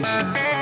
Música